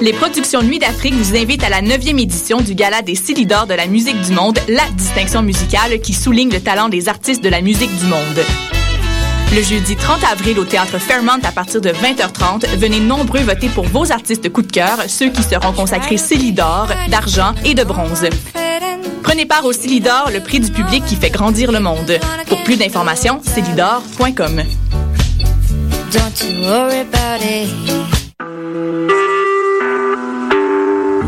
Les productions Nuit d'Afrique vous invitent à la 9e édition du Gala des Silidors de la musique du monde, la distinction musicale qui souligne le talent des artistes de la musique du monde. Le jeudi 30 avril au théâtre Fairmont à partir de 20h30, venez nombreux voter pour vos artistes coup de cœur, ceux qui seront consacrés Célidor, d'argent et de bronze. Prenez part au Célidor, le prix du public qui fait grandir le monde. Pour plus d'informations, célidor.com.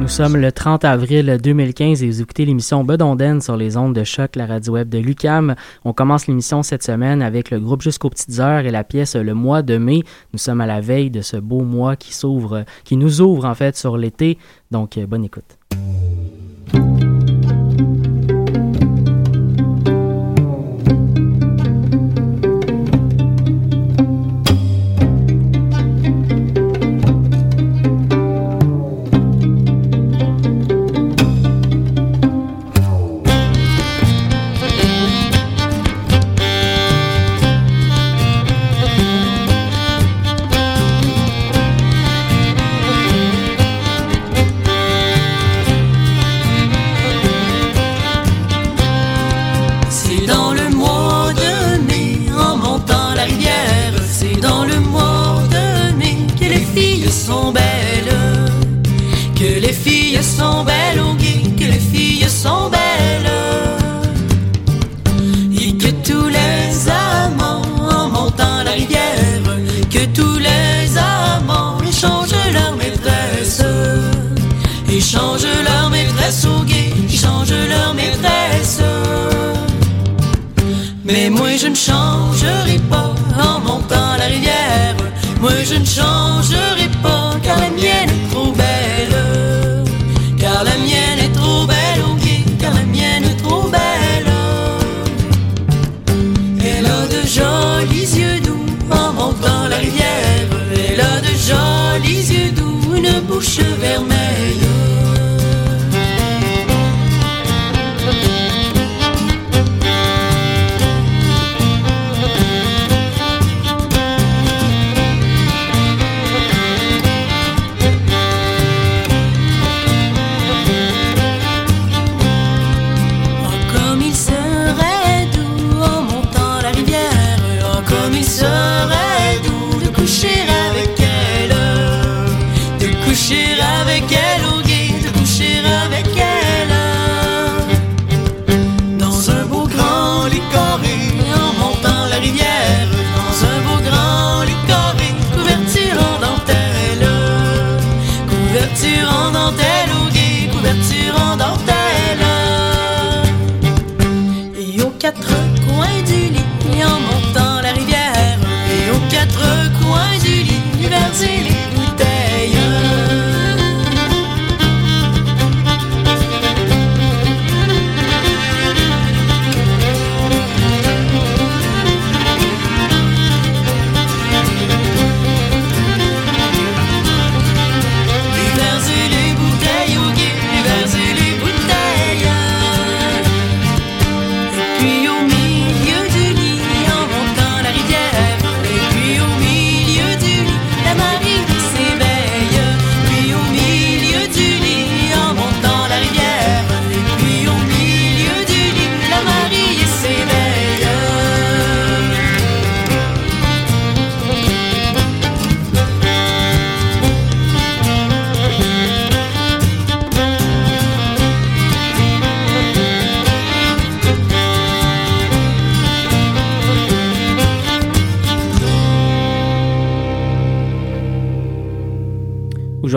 Nous sommes le 30 avril 2015 et vous écoutez l'émission Bedonden sur les ondes de choc, la radio web de Lucam. On commence l'émission cette semaine avec le groupe Jusqu'aux petites heures et la pièce Le mois de mai. Nous sommes à la veille de ce beau mois qui s'ouvre, qui nous ouvre en fait sur l'été. Donc, euh, bonne écoute.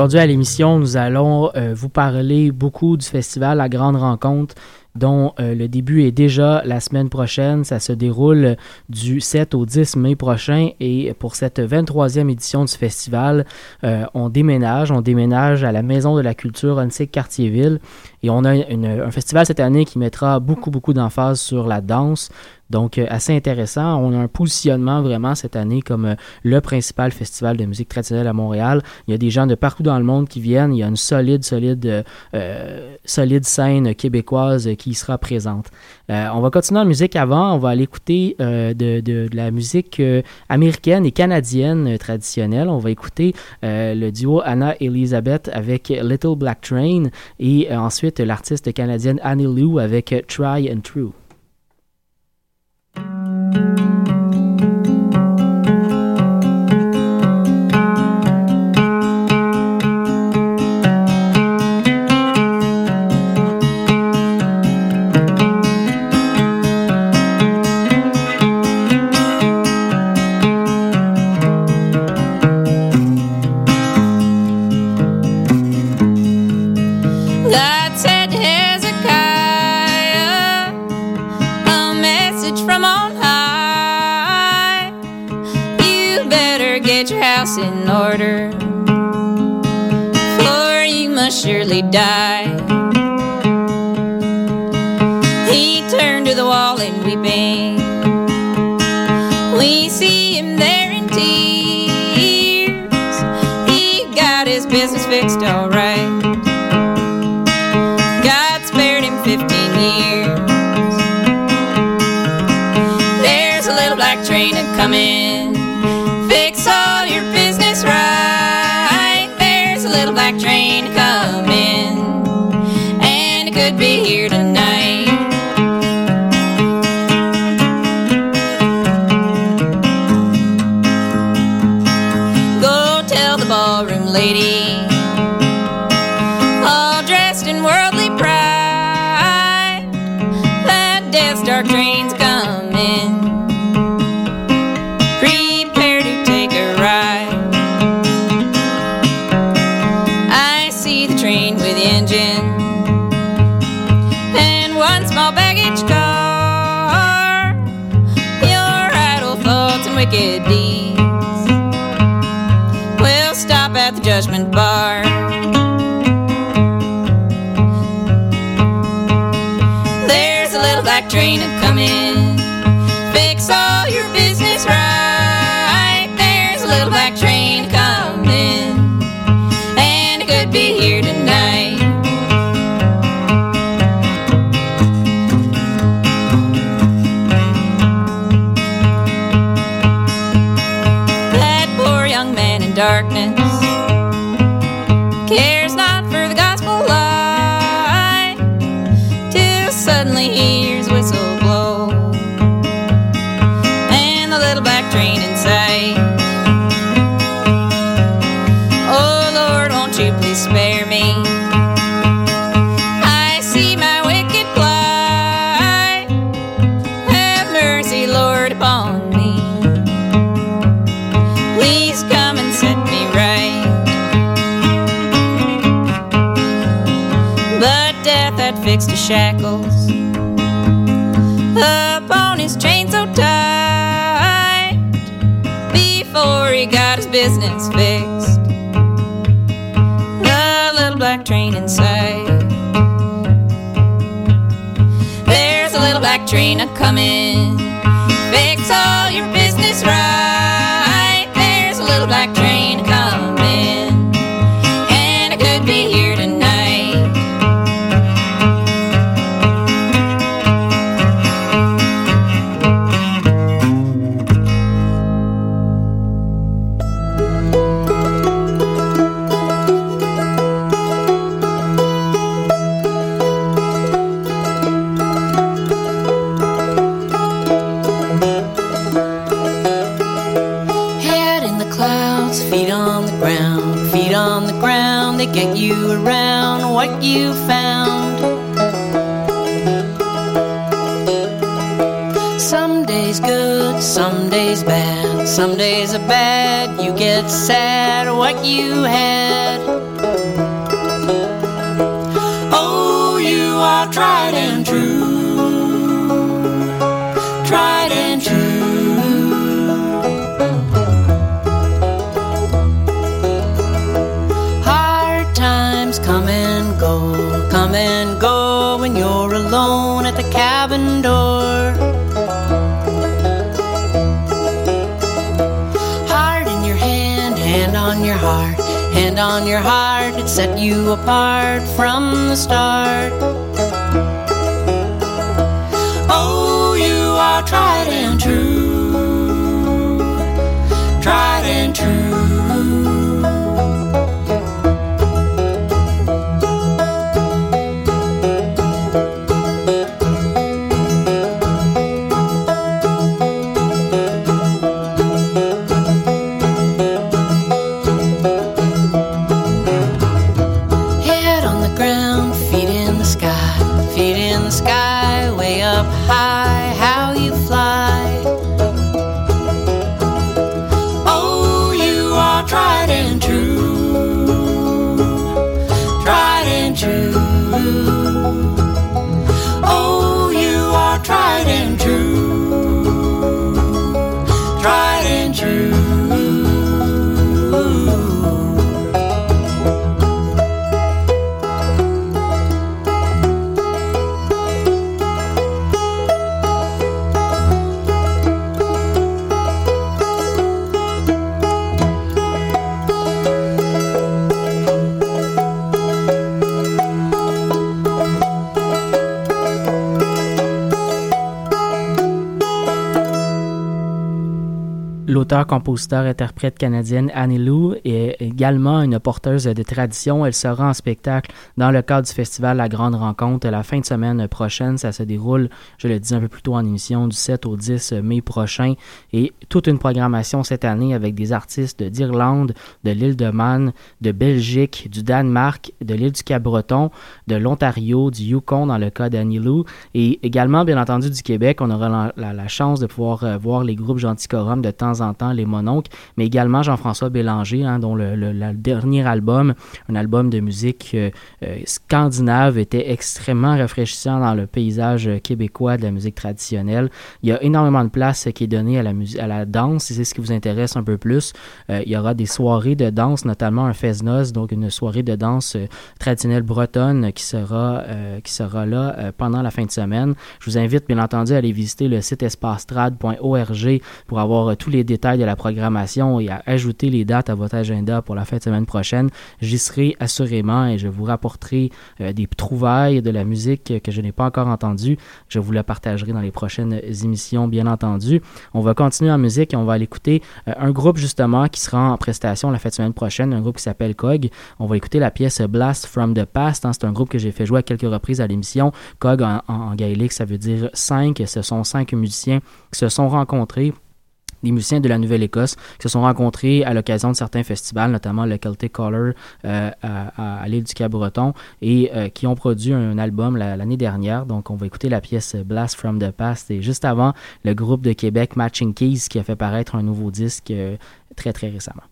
Aujourd'hui à l'émission, nous allons euh, vous parler beaucoup du festival La Grande Rencontre dont euh, le début est déjà la semaine prochaine. Ça se déroule du 7 au 10 mai prochain. Et pour cette 23e édition du festival, euh, on déménage, on déménage à la Maison de la Culture Onsic Cartierville et on a un festival cette année qui mettra beaucoup, beaucoup d'emphase sur la danse. Donc, euh, assez intéressant. On a un positionnement vraiment cette année comme euh, le principal festival de musique traditionnelle à Montréal. Il y a des gens de partout dans le monde qui viennent. Il y a une solide, solide, euh, solide scène québécoise qui sera présente. on va continuer en musique avant. On va aller écouter de, de, la musique américaine et canadienne traditionnelle. On va écouter le duo Anna Elizabeth avec Little Black Train et ensuite l'artiste canadienne Annie Lou avec Try and True. Die. The ballroom lady, shackles upon his chain so tight before he got his business fixed. The little black train inside. There's a little black train a coming. Fix all your business right. Bad, you get sad what you had. Apart from the start. L'auteur, compositeur, interprète canadienne Annie Lou est également une porteuse de tradition. Elle sera en spectacle dans le cadre du festival La Grande Rencontre la fin de semaine prochaine. Ça se déroule, je le disais un peu plus tôt en émission, du 7 au 10 mai prochain. Et toute une programmation cette année avec des artistes d'Irlande, de l'île de Man, de Belgique, du Danemark, de l'île du Cap-Breton, de l'Ontario, du Yukon dans le cas d'Annie Lou. Et également, bien entendu, du Québec. On aura la, chance de pouvoir euh, voir les groupes Gentilcorum de temps en temps, les Mononcles, mais également Jean-François Bélanger, hein, dont le, dernier album, un album de musique euh, euh, scandinave, était extrêmement rafraîchissant dans le paysage québécois de la musique traditionnelle. Il y a énormément de place qui est donnée à la, à la danse, si c'est ce qui vous intéresse un peu plus. Euh, il y aura des soirées de danse, notamment un fest-noz, donc une soirée de danse traditionnelle bretonne qui sera, qui sera là pendant la fin de semaine. Je vous invite bien entendu à aller visiter le site espastrad.org pour avoir tous les détails de la programmation et à ajouter les dates à votre agenda pour la fin de semaine prochaine. J'y serai assurément et je vous rapporterai euh, des trouvailles de la musique que je n'ai pas encore entendue. Je vous la partagerai dans les prochaines émissions, bien entendu. On va continuer en musique et on va aller écouter euh, un groupe justement qui sera en prestation la fin de semaine prochaine, un groupe qui s'appelle COG. On va écouter la pièce Blast from the Past. hein. C'est un groupe que j'ai fait jouer à quelques reprises à l'émission. COG en, gaélique, ça veut dire cinq. Ce sont cinq musiciens qui se sont rencontrés des musiciens de la Nouvelle-Écosse qui se sont rencontrés à l'occasion de certains festivals, notamment le Celtic Color euh, à, à- l'île du Cap-Breton, et euh, qui ont produit un album la- l'année dernière. Donc, on va écouter la pièce Blast from the Past. Et juste avant, le groupe de Québec Matching Keys qui a fait paraître un nouveau disque euh, très, très récemment.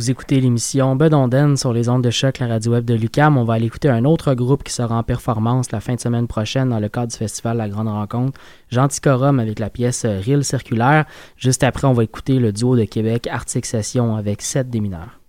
Vous écoutez l'émission Bedonden sur les ondes de choc, la radio web de Lucam. On va aller écouter un autre groupe qui sera en performance la fin de semaine prochaine dans le cadre du festival La Grande Rencontre, Genticorum avec la pièce Rille Circulaire. Juste après, on va écouter le duo de Québec Arctic Session avec 7 des mineurs.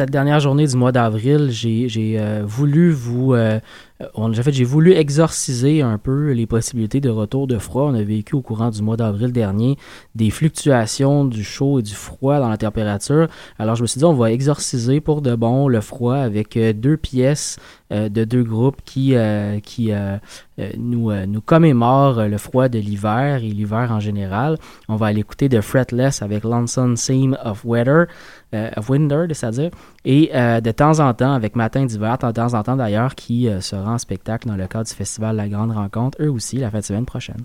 Cette dernière journée du mois d'avril, j'ai euh, voulu vous euh, euh, en fait, j'ai voulu exorciser un peu les possibilités de retour de froid. On a vécu au courant du mois d'avril dernier des fluctuations du chaud et du froid dans la température. Alors, je me suis dit, on va exorciser pour de bon le froid avec deux pièces de deux groupes qui, qui nous, nous commémorent le froid de l'hiver et l'hiver en général. On va aller écouter de Fretless avec Lonesome Seam of Weather, of Winter, c'est-à-dire, et de temps en temps avec Matin d'hiver, de temps en temps d'ailleurs, qui sera en spectacle dans le cadre du festival La Grande Rencontre, eux aussi, la fin de semaine prochaine.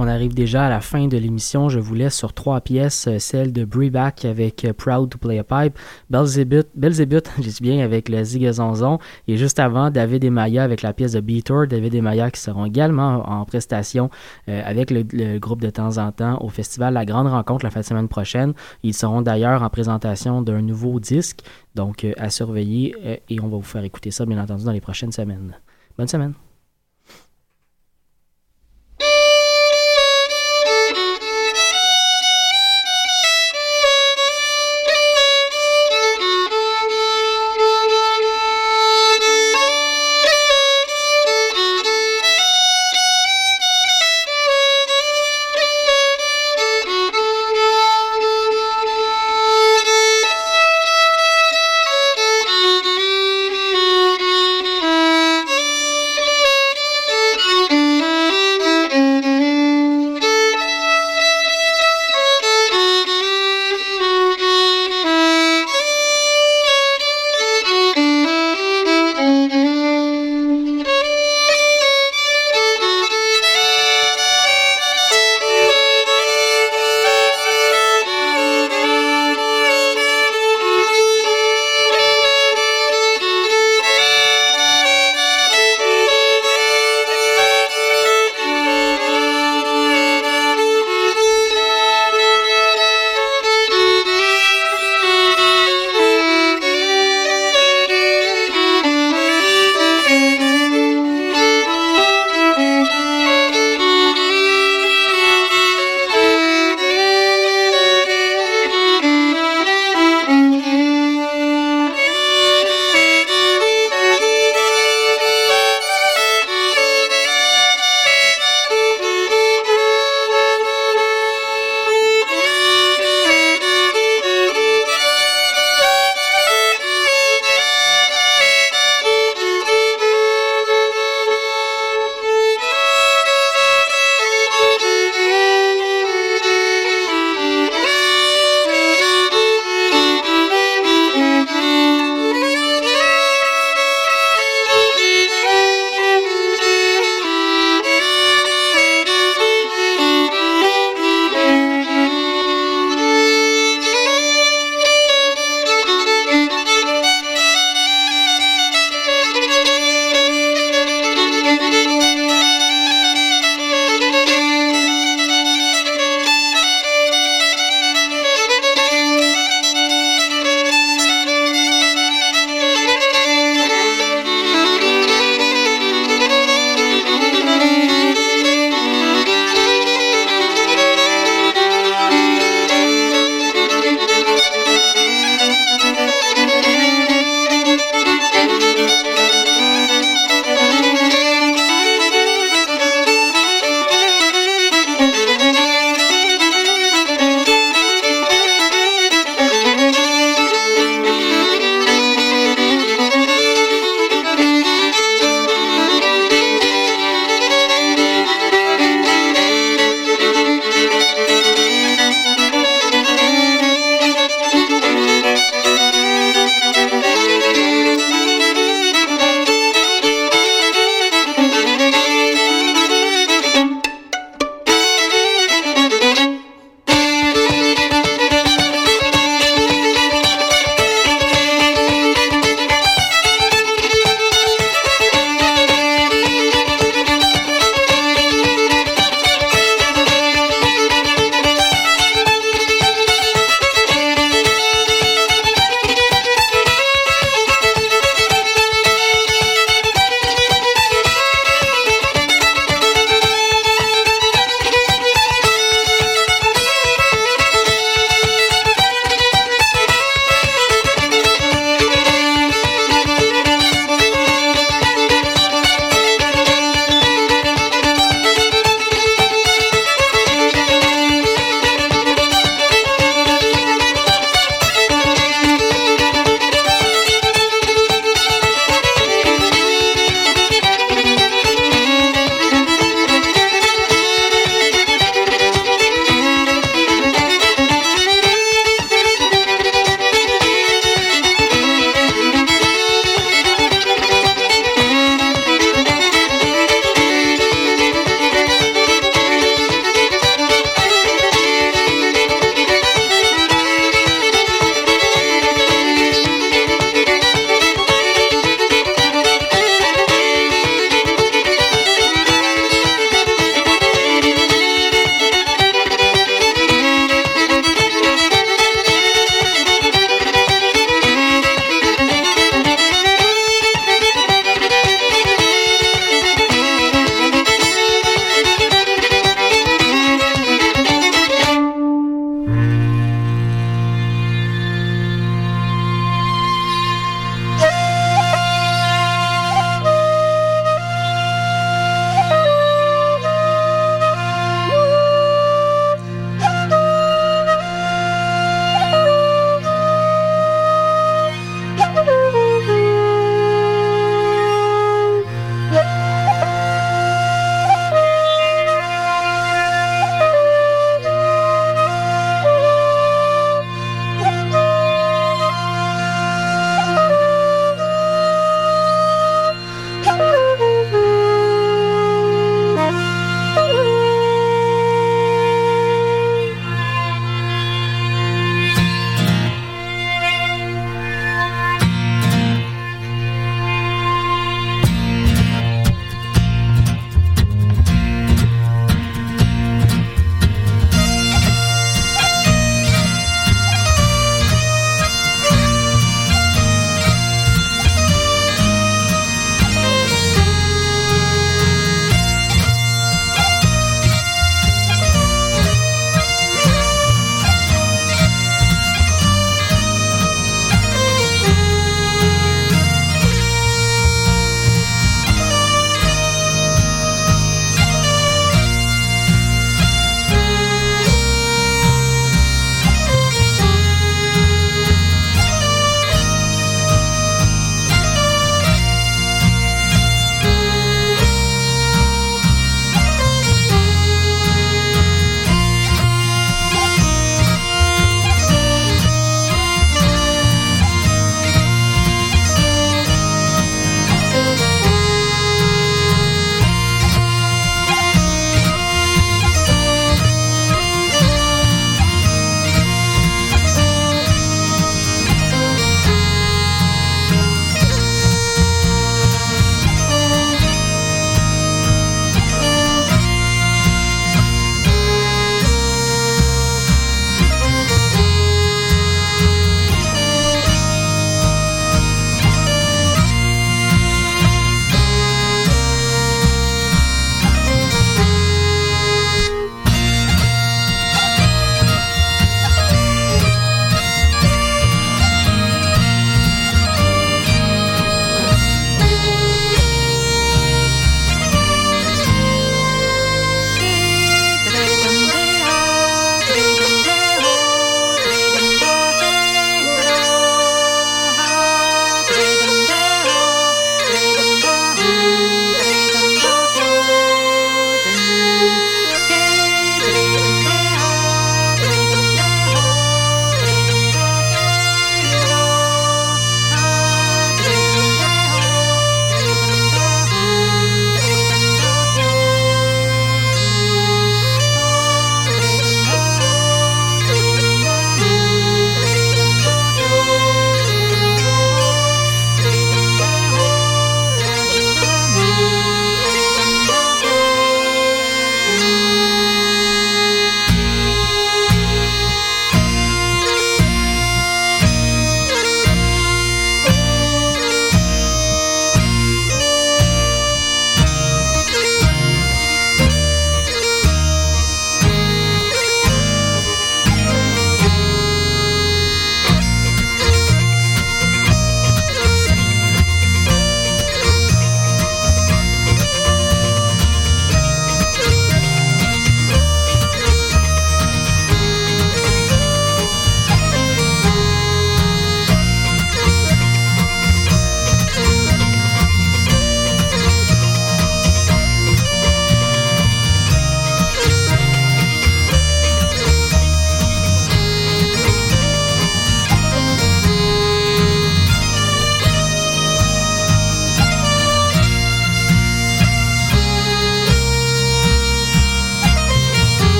On arrive déjà à la fin de l'émission. Je vous laisse sur trois pièces, euh, celle de Breback avec euh, Proud to Play a Pipe, Belzébuth, Belzébuth j'ai bien, avec le Zigazonzon, et juste avant, David et Maya avec la pièce de Beator, David et Maya qui seront également en prestation euh, avec le, groupe de temps en temps au festival La Grande Rencontre la fin de semaine prochaine. Ils seront d'ailleurs en présentation d'un nouveau disque, donc à surveiller, et on va vous faire écouter ça, bien entendu, dans les prochaines semaines. Bonne semaine.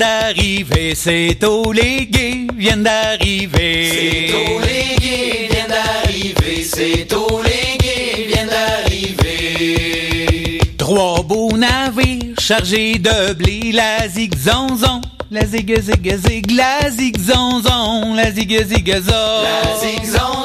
D'arriver, c'est tous les gays viennent d'arriver. C'est tous les gays viennent d'arriver, c'est tous les gays viennent d'arriver. Trois beaux navires chargés de blé, la zigzanzon, la zig zig zig, la zigzanzon, la zig zig zon. La zigzanzon,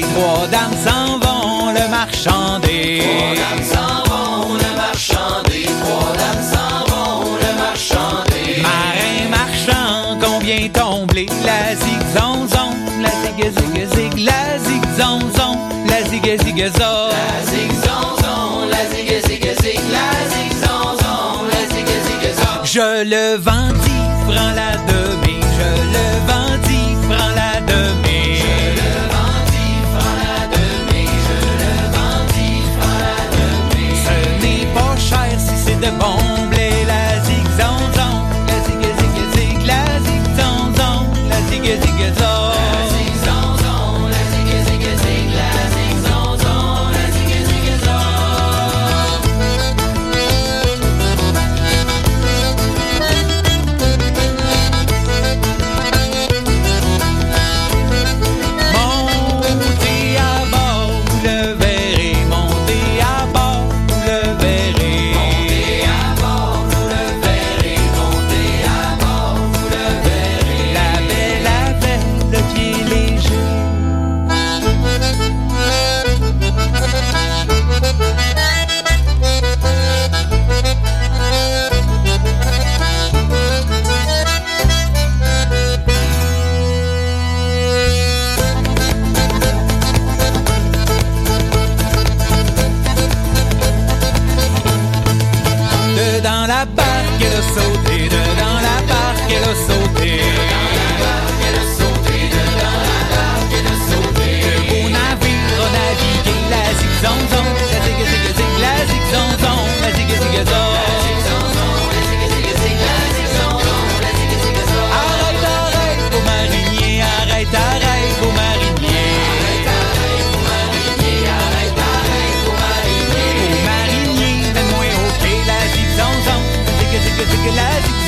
trois dames s'en vont, le marchand des Trois dames s'en vont, le marchand des trois dames s'en vont, le marchand des Marin marchand, combien tomblé la zigzanzon, la zig zig zig, la zigzanzon, la zig zig zon. La la zig zig zig, la zigzanzon, la zig zig zon. Je le vendis, prends la demi,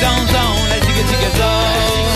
zone, zone, a jigga get zone.